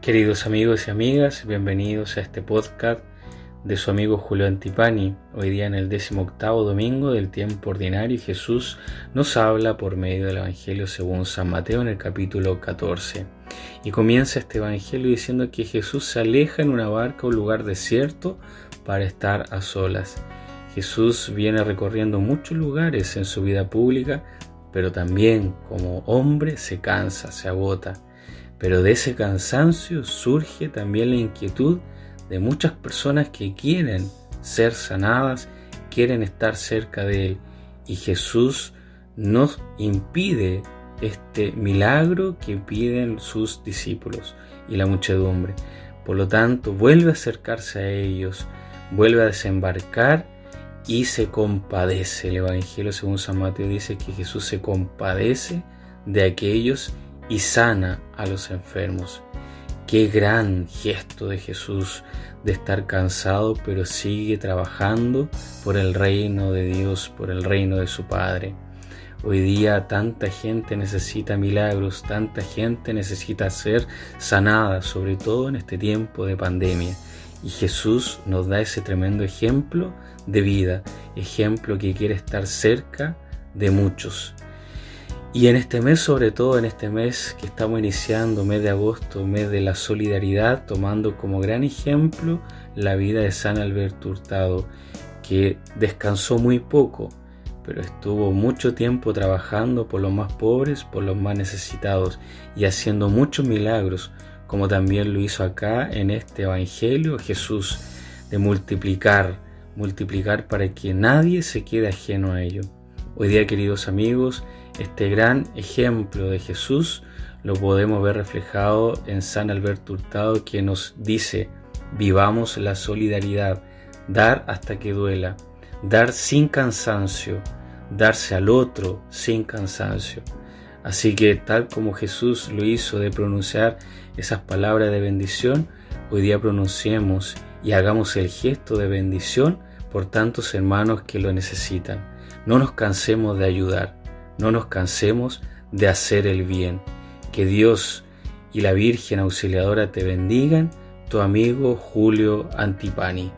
Queridos amigos y amigas, bienvenidos a este podcast de su amigo Julio Antipani. Hoy día en el décimo octavo domingo del tiempo ordinario Jesús nos habla por medio del Evangelio según San Mateo en el capítulo 14. Y comienza este Evangelio diciendo que Jesús se aleja en una barca a un lugar desierto para estar a solas. Jesús viene recorriendo muchos lugares en su vida pública, pero también como hombre se cansa, se agota pero de ese cansancio surge también la inquietud de muchas personas que quieren ser sanadas, quieren estar cerca de Él. Y Jesús nos impide este milagro que piden sus discípulos y la muchedumbre. Por lo tanto, vuelve a acercarse a ellos, vuelve a desembarcar y se compadece. El Evangelio según San Mateo dice que Jesús se compadece de aquellos y sana a los enfermos. Qué gran gesto de Jesús de estar cansado, pero sigue trabajando por el reino de Dios, por el reino de su Padre. Hoy día tanta gente necesita milagros, tanta gente necesita ser sanada, sobre todo en este tiempo de pandemia. Y Jesús nos da ese tremendo ejemplo de vida, ejemplo que quiere estar cerca de muchos. Y en este mes, sobre todo en este mes que estamos iniciando, mes de agosto, mes de la solidaridad, tomando como gran ejemplo la vida de San Alberto Hurtado, que descansó muy poco, pero estuvo mucho tiempo trabajando por los más pobres, por los más necesitados y haciendo muchos milagros, como también lo hizo acá en este Evangelio Jesús, de multiplicar, multiplicar para que nadie se quede ajeno a ello. Hoy día, queridos amigos, este gran ejemplo de Jesús lo podemos ver reflejado en San Alberto Hurtado, que nos dice, vivamos la solidaridad, dar hasta que duela, dar sin cansancio, darse al otro sin cansancio. Así que tal como Jesús lo hizo de pronunciar esas palabras de bendición, hoy día pronunciemos y hagamos el gesto de bendición por tantos hermanos que lo necesitan. No nos cansemos de ayudar no nos cansemos de hacer el bien. Que Dios y la Virgen Auxiliadora te bendigan, tu amigo Julio Antipani.